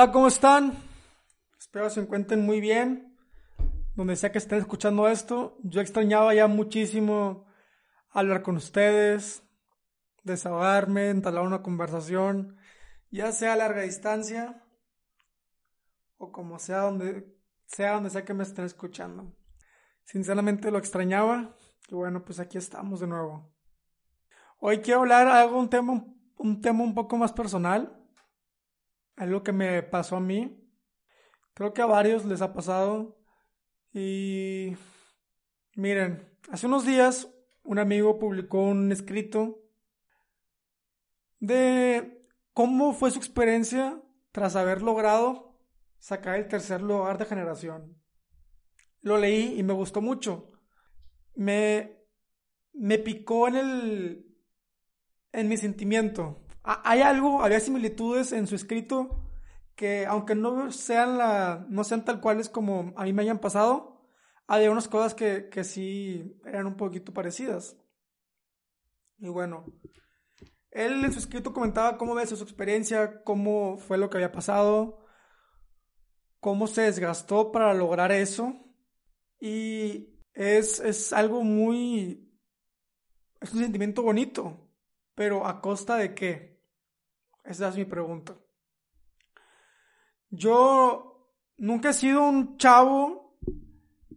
Hola, ¿cómo están? Espero se encuentren muy bien. Donde sea que estén escuchando esto, yo extrañaba ya muchísimo hablar con ustedes, desahogarme, entablar una conversación, ya sea a larga distancia o como sea donde sea donde sea que me estén escuchando. Sinceramente lo extrañaba y bueno, pues aquí estamos de nuevo. Hoy quiero hablar algo un tema un tema un poco más personal algo que me pasó a mí. Creo que a varios les ha pasado. Y miren, hace unos días un amigo publicó un escrito de cómo fue su experiencia tras haber logrado sacar el tercer lugar de generación. Lo leí y me gustó mucho. Me, me picó en el en mi sentimiento hay algo, había similitudes en su escrito que aunque no sean la, no sean tal cuales como a mí me hayan pasado, había unas cosas que, que sí eran un poquito parecidas. Y bueno, él en su escrito comentaba cómo ve su experiencia, cómo fue lo que había pasado, cómo se desgastó para lograr eso. Y es, es algo muy... Es un sentimiento bonito, pero ¿a costa de qué? Esa es mi pregunta. Yo nunca he sido un chavo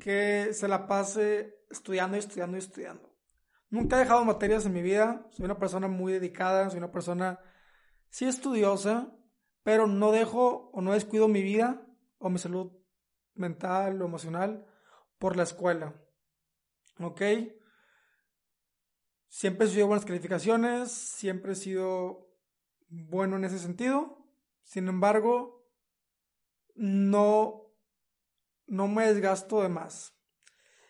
que se la pase estudiando y estudiando y estudiando. Nunca he dejado materias en mi vida. Soy una persona muy dedicada, soy una persona sí estudiosa, pero no dejo o no descuido mi vida o mi salud mental o emocional por la escuela. ¿Ok? Siempre he sido buenas calificaciones, siempre he sido bueno en ese sentido. Sin embargo, no, no me desgasto de más.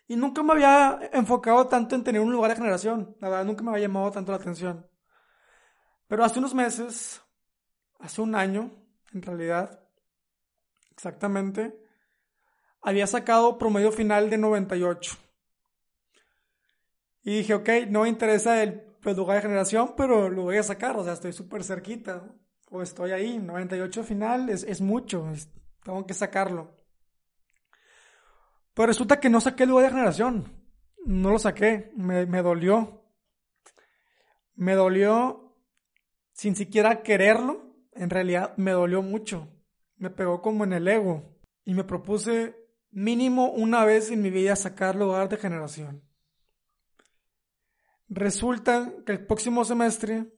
Y nunca me había enfocado tanto en tener un lugar de generación. La verdad, nunca me había llamado tanto la atención. Pero hace unos meses, hace un año, en realidad, exactamente, había sacado promedio final de 98. Y dije, ok, no me interesa el pues lugar de generación, pero lo voy a sacar, o sea, estoy súper cerquita, o estoy ahí, 98 final es, es mucho, tengo que sacarlo. Pero resulta que no saqué el lugar de generación, no lo saqué, me, me dolió. Me dolió sin siquiera quererlo, en realidad me dolió mucho, me pegó como en el ego y me propuse mínimo una vez en mi vida sacar lugar de generación. Resulta que el próximo semestre,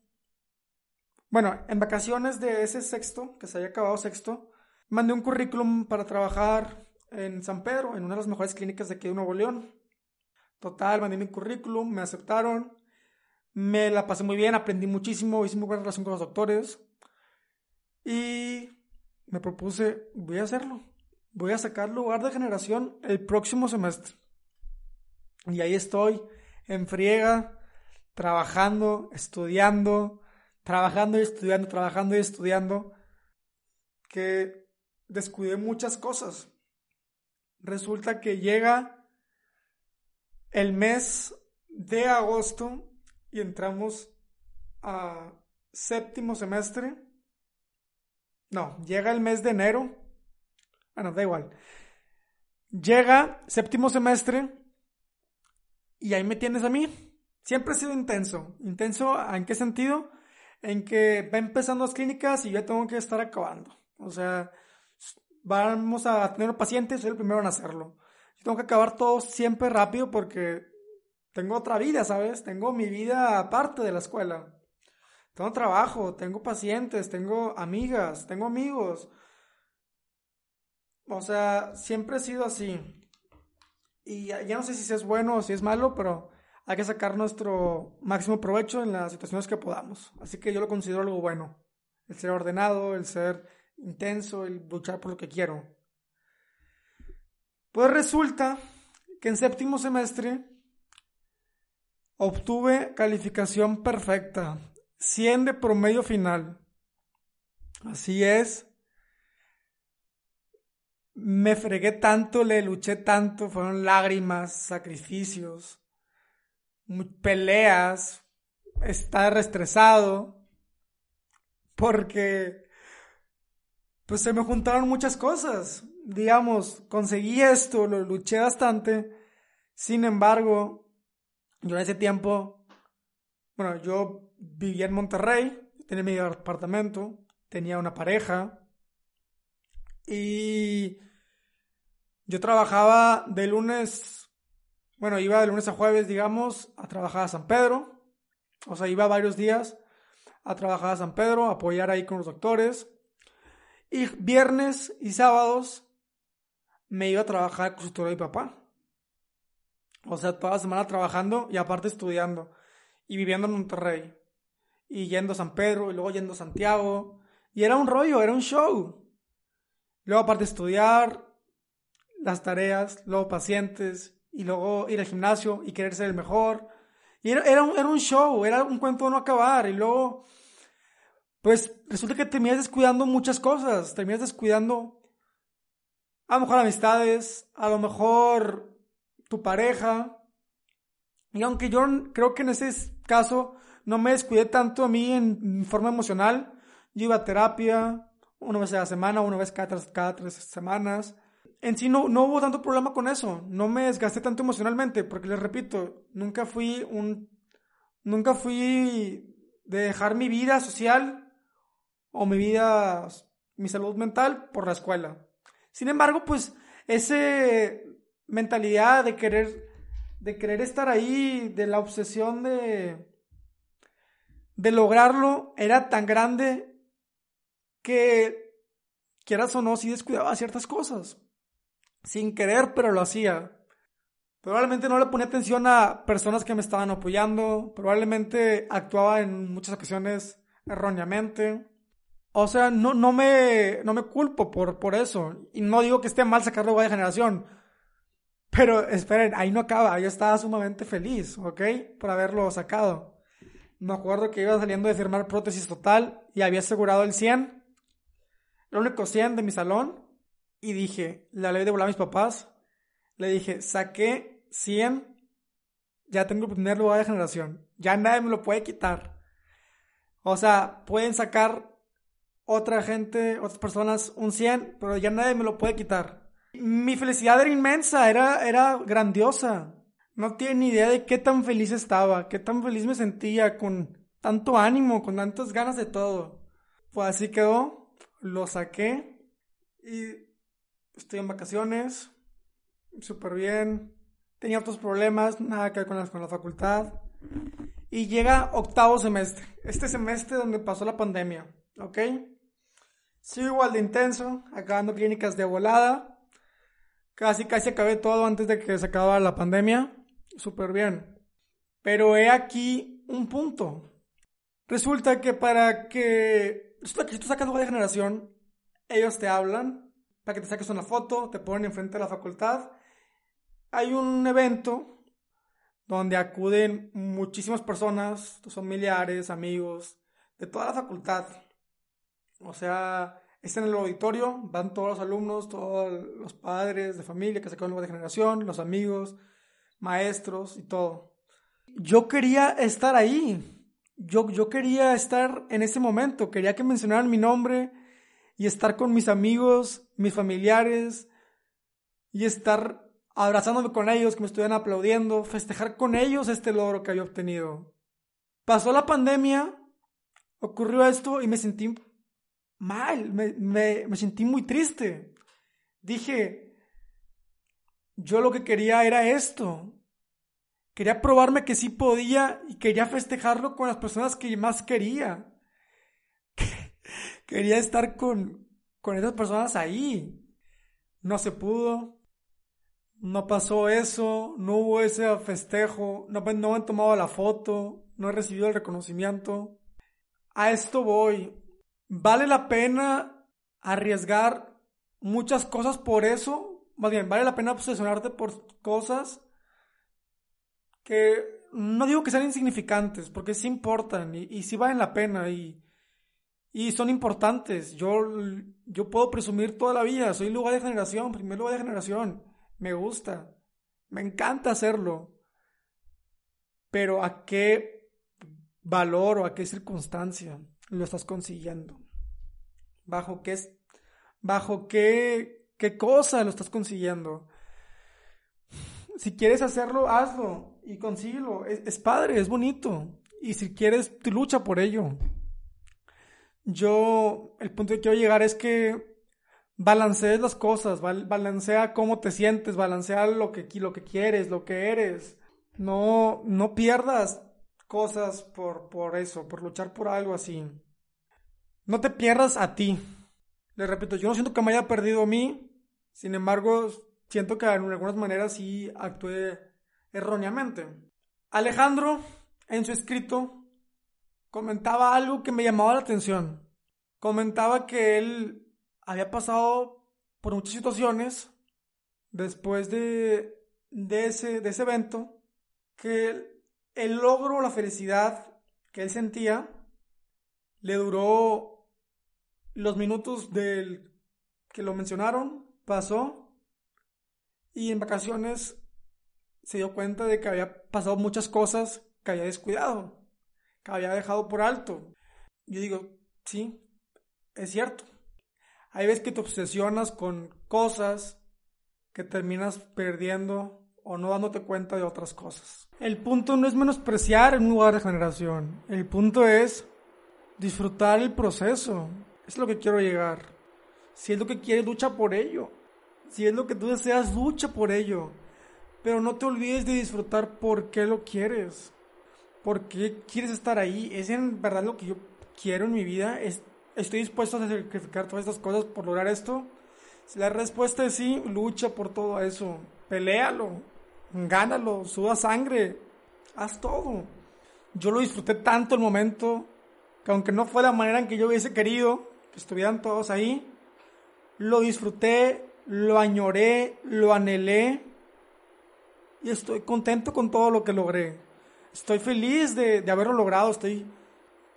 bueno, en vacaciones de ese sexto, que se haya acabado sexto, mandé un currículum para trabajar en San Pedro, en una de las mejores clínicas de aquí de Nuevo León. Total, mandé mi currículum, me aceptaron, me la pasé muy bien, aprendí muchísimo, hice muy buena relación con los doctores y me propuse, voy a hacerlo, voy a sacar lugar de generación el próximo semestre. Y ahí estoy, en friega, trabajando, estudiando, trabajando y estudiando, trabajando y estudiando, que descuidé muchas cosas. Resulta que llega el mes de agosto y entramos a séptimo semestre. No, llega el mes de enero. Bueno, da igual. Llega séptimo semestre y ahí me tienes a mí Siempre he sido intenso. ¿Intenso en qué sentido? En que va empezando las clínicas y ya tengo que estar acabando. O sea, vamos a tener pacientes, soy el primero en hacerlo. Yo tengo que acabar todo siempre rápido porque tengo otra vida, ¿sabes? Tengo mi vida aparte de la escuela. Tengo trabajo, tengo pacientes, tengo amigas, tengo amigos. O sea, siempre he sido así. Y ya, no sé si es bueno o si es malo, pero hay que sacar nuestro máximo provecho en las situaciones que podamos. Así que yo lo considero algo bueno. El ser ordenado, el ser intenso, el luchar por lo que quiero. Pues resulta que en séptimo semestre obtuve calificación perfecta, 100 de promedio final. Así es. Me fregué tanto, le luché tanto, fueron lágrimas, sacrificios, peleas, estar estresado, porque pues se me juntaron muchas cosas. Digamos, conseguí esto, lo luché bastante. Sin embargo, yo en ese tiempo, bueno, yo vivía en Monterrey, tenía mi apartamento, tenía una pareja y yo trabajaba de lunes, bueno, iba de lunes a jueves, digamos, a trabajar a San Pedro. O sea, iba varios días a trabajar a San Pedro, a apoyar ahí con los doctores. Y viernes y sábados me iba a trabajar con su mi papá. O sea, toda la semana trabajando y aparte estudiando. Y viviendo en Monterrey. Y yendo a San Pedro y luego yendo a Santiago. Y era un rollo, era un show. Luego aparte estudiar, las tareas, luego pacientes, y luego ir al gimnasio y querer ser el mejor. Y era, era, un, show, era un cuento no acabar. Y luego pues resulta que terminas descuidando muchas cosas, terminas descuidando a lo mejor amistades, a lo mejor tu pareja. Y aunque yo creo que en ese caso no me descuidé tanto a mí en, forma emocional, yo iba a terapia una vez a la semana, una vez cada cada tres semanas. En sí no, no hubo tanto problema con eso, no me desgasté tanto emocionalmente, porque les repito, nunca fui un... Nunca fui de dejar mi vida social o mi vida, mi salud mental por la escuela. Sin embargo, pues ese mentalidad de querer, de querer estar ahí, de la obsesión de, de lograrlo, era tan grande que, quieras o no, sí descuidaba ciertas cosas. Sin querer, pero lo hacía. Probablemente no le ponía atención a personas que me estaban apoyando, probablemente actuaba en muchas ocasiones erróneamente. O sea, no, no, me, no me culpo por, por eso. Y no digo que esté mal sacarlo de generación. Pero esperen, ahí no acaba. Yo estaba sumamente feliz, ¿ok? Por haberlo sacado. Me acuerdo que iba saliendo de firmar prótesis total y había asegurado el 100. El único 100 de mi salón. Y dije, la ley de volar a mis papás. Le dije, saqué 100. Ya tengo el primer lugar de generación. Ya nadie me lo puede quitar. O sea, pueden sacar otra gente, otras personas un 100, pero ya nadie me lo puede quitar. Mi felicidad era inmensa, era, era grandiosa. No tiene ni idea de qué tan feliz estaba, qué tan feliz me sentía, con tanto ánimo, con tantas ganas de todo. Pues así quedó, lo saqué y estoy en vacaciones, súper bien. Tenía otros problemas, nada que ver con la, con la facultad. Y llega octavo semestre, este semestre donde pasó la pandemia, ¿ok? Sigo igual de intenso, acabando clínicas de volada. Casi, casi acabé todo antes de que se acabara la pandemia. Súper bien. Pero he aquí un punto. Resulta que para que... Resulta que si tú sacas lugar de generación, ellos te hablan para que te saques una foto, te ponen enfrente de la facultad. Hay un evento donde acuden muchísimas personas, tus familiares, amigos, de toda la facultad. O sea, está en el auditorio, van todos los alumnos, todos los padres de familia que se quedan de generación, los amigos, maestros y todo. Yo quería estar ahí. Yo, yo quería estar en ese momento. Quería que mencionaran mi nombre y estar con mis amigos, mis familiares y estar abrazándome con ellos, que me estuvieran aplaudiendo, festejar con ellos este logro que había obtenido. Pasó la pandemia, ocurrió esto y me sentí mal, me, me, me sentí muy triste. dije, yo lo que quería era esto. Quería probarme que sí podía y quería festejarlo con las personas que más quería. Quería estar con, con esas personas ahí. No se pudo. No pasó eso. No hubo ese festejo. No, no me han tomado la foto. No he recibido el reconocimiento. A esto voy. ¿Vale la pena arriesgar muchas cosas por eso? Más bien, ¿vale la pena obsesionarte por cosas que no digo que sean insignificantes, porque sí importan y, y sí valen la pena y, y son importantes. Yo, yo puedo presumir toda la vida, soy lugar de generación, primer lugar de generación. Me gusta, me encanta hacerlo. Pero ¿a qué valor o a qué circunstancia lo estás consiguiendo? ¿Bajo qué, bajo qué, qué cosa lo estás consiguiendo? Si quieres hacerlo, hazlo y consíguelo. Es, es padre, es bonito. Y si quieres, lucha por ello. Yo, el punto que quiero llegar es que balancees las cosas, balancea cómo te sientes, balancea lo que, lo que quieres, lo que eres. No, no pierdas cosas por, por eso, por luchar por algo así. No te pierdas a ti. Le repito, yo no siento que me haya perdido a mí, sin embargo, siento que en algunas maneras sí actué erróneamente. Alejandro, en su escrito, comentaba algo que me llamaba la atención. Comentaba que él había pasado por muchas situaciones después de, de, ese, de ese evento, que el logro, la felicidad que él sentía, le duró los minutos del que lo mencionaron, pasó, y en vacaciones se dio cuenta de que había pasado muchas cosas que había descuidado, que había dejado por alto. Yo digo, sí, es cierto. Hay veces que te obsesionas con cosas que terminas perdiendo o no dándote cuenta de otras cosas. El punto no es menospreciar en un lugar de generación. El punto es disfrutar el proceso. Es lo que quiero llegar. Si es lo que quieres, lucha por ello. Si es lo que tú deseas, lucha por ello. Pero no te olvides de disfrutar por qué lo quieres. ¿Por qué quieres estar ahí? ¿Es en verdad lo que yo quiero en mi vida? ¿Estoy dispuesto a sacrificar todas estas cosas por lograr esto? Si la respuesta es sí, lucha por todo eso. Peléalo. Gánalo. Suda sangre. Haz todo. Yo lo disfruté tanto el momento que aunque no fue la manera en que yo hubiese querido que estuvieran todos ahí, lo disfruté, lo añoré, lo anhelé y estoy contento con todo lo que logré. Estoy feliz de, haberlo logrado, estoy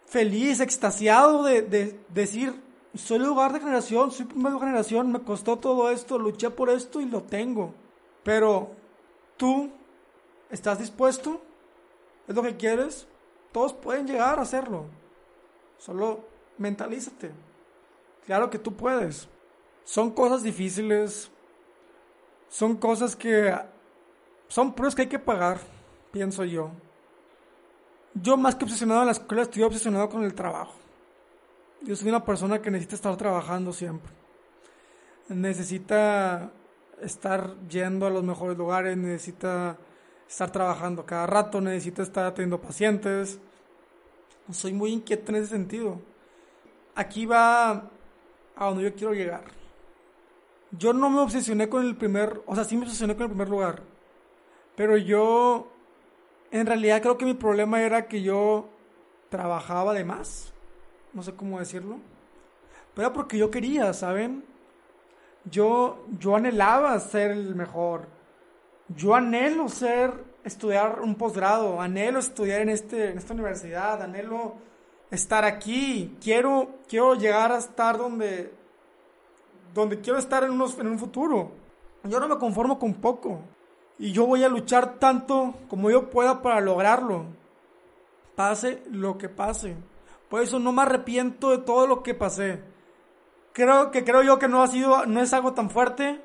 feliz, extasiado de, decir, soy lugar de generación, soy primera generación, me costó todo esto, luché por esto y lo tengo. Pero tú, ¿estás dispuesto? ¿Es lo que quieres? Todos pueden llegar a hacerlo. Solo mentalízate. Claro que tú puedes. Son cosas difíciles. Son cosas que son pruebas que hay que pagar, pienso yo. Yo más que obsesionado en la escuela, estoy obsesionado con el trabajo. Yo soy una persona que necesita estar trabajando siempre. Necesita estar yendo a los mejores lugares, necesita estar trabajando cada rato, necesita estar atendiendo pacientes. Soy muy inquieto en ese sentido. Aquí va a donde yo quiero llegar. Yo no me obsesioné con el primer, o sea, sí me obsesioné con el primer lugar, pero yo, en realidad creo que mi problema era que yo trabajaba de más. No sé cómo decirlo. Pero era porque yo quería, ¿saben? Yo, yo anhelaba ser el mejor. Yo anhelo ser, estudiar un posgrado, anhelo estudiar en, este, en esta universidad, anhelo estar aquí. Quiero, quiero llegar a estar donde, donde quiero estar en, unos, en un futuro. Yo no me conformo con poco. Y yo voy a luchar tanto como yo pueda para lograrlo. Pase lo que pase. Por eso no me arrepiento de todo lo que pasé. Creo que creo yo que no ha sido, no es algo tan fuerte.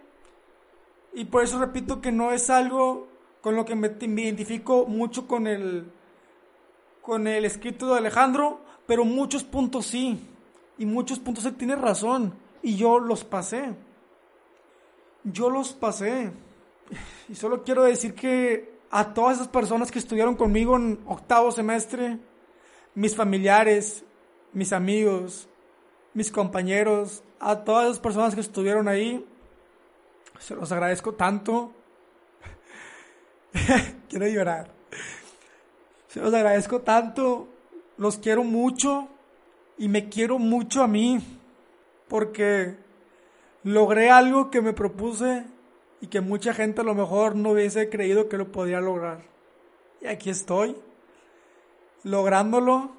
Y por eso repito que no es algo con lo que me, identifico mucho con el, con el escrito de Alejandro, pero muchos puntos sí. Y muchos puntos él tiene razón. Y yo los pasé. yo los pasé. Y solo quiero decir que a todas esas personas que estuvieron conmigo en octavo semestre, mis familiares, mis amigos, mis compañeros, a todas esas personas que estuvieron ahí, se los agradezco tanto. quiero llorar. Se los agradezco tanto, los quiero mucho y me quiero mucho a mí porque logré algo que me propuse y que mucha gente a lo mejor no hubiese creído que lo podía lograr. Y aquí estoy, lográndolo.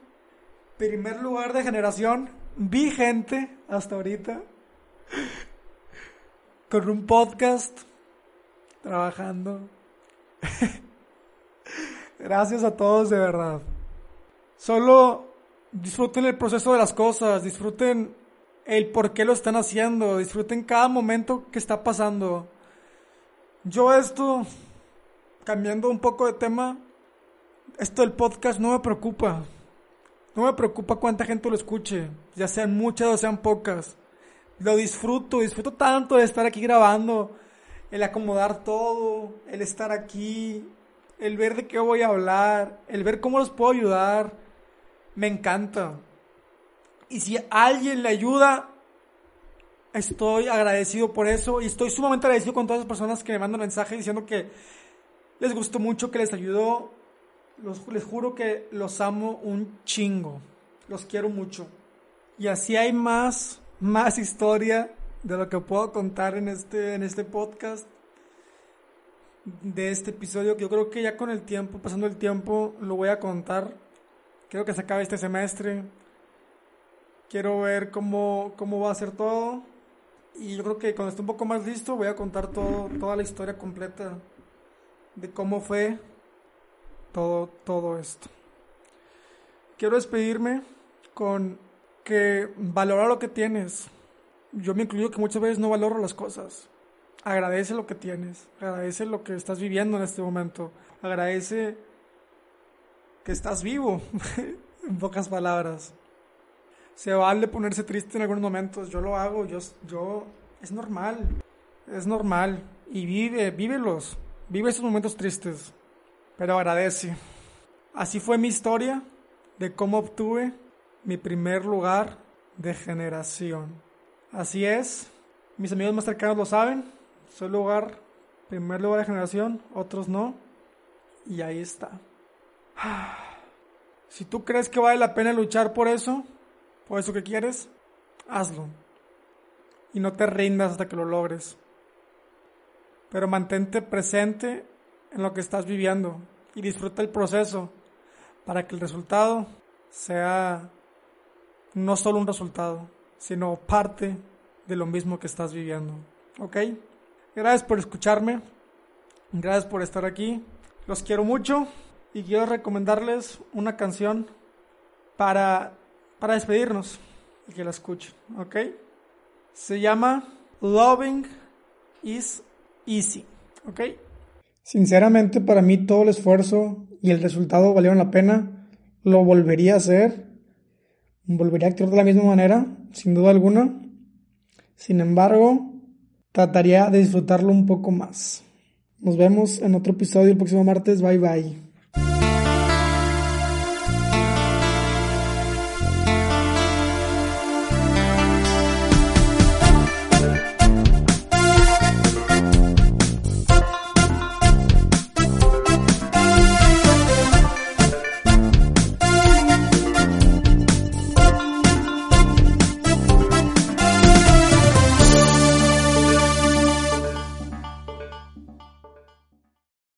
Primer lugar de generación, vigente hasta ahorita, con un podcast, trabajando. Gracias a todos de verdad. Solo disfruten el proceso de las cosas, disfruten el por qué lo están haciendo, disfruten cada momento que está pasando. Yo esto, cambiando un poco de tema, esto del podcast no me preocupa. No me preocupa cuánta gente lo escuche, ya sean muchas o sean pocas. Lo disfruto, disfruto tanto de estar aquí grabando, el acomodar todo, el estar aquí, el ver de qué voy a hablar, el ver cómo los puedo ayudar, me encanta. Y si alguien le ayuda, estoy agradecido por eso y estoy sumamente agradecido con todas las personas que me mandan mensajes diciendo que les gustó mucho, que les ayudó. les juro que los amo un chingo. Los quiero mucho. Y así hay más, más historia de lo que puedo contar en este, en este podcast de este episodio que yo creo que ya con el tiempo, pasando el tiempo, lo voy a contar. Quiero que se acabe este semestre. Quiero ver cómo, cómo va a ser todo. Y yo creo que cuando esté un poco más listo voy a contar todo, toda la historia completa de cómo fue todo, todo esto. Quiero despedirme con que valora lo que tienes. Yo me incluyo que muchas veces no valoro las cosas. Agradece lo que tienes, agradece lo que estás viviendo en este momento, agradece que estás vivo, en pocas palabras. Se vale ponerse triste en algunos momentos, yo lo hago, yo, yo, es normal, es normal, y vive, vívelos, vive esos momentos tristes, pero agradece. Así fue mi historia de cómo obtuve mi primer lugar de generación. Así es, mis amigos más cercanos lo saben, soy lugar, primer lugar de generación, otros no. Y ahí está. Si tú crees que vale la pena luchar por eso, por eso que quieres, hazlo. Y no te rindas hasta que lo logres. Pero mantente presente en lo que estás viviendo y disfruta el proceso para que el resultado sea no solo un resultado, sino parte de lo mismo que estás viviendo. ¿Ok? Gracias por escucharme. Gracias por estar aquí. Los quiero mucho y quiero recomendarles una canción para, para despedirnos y que la escuchen, ¿ok? Se llama Loving is Easy, ¿ok? Sinceramente para mí todo el esfuerzo y el resultado valieron la pena. Lo volvería a hacer. Volvería a actuar de la misma manera, sin duda alguna. Sin embargo, trataría de disfrutarlo un poco más. Nos vemos en otro episodio el próximo martes. Bye bye.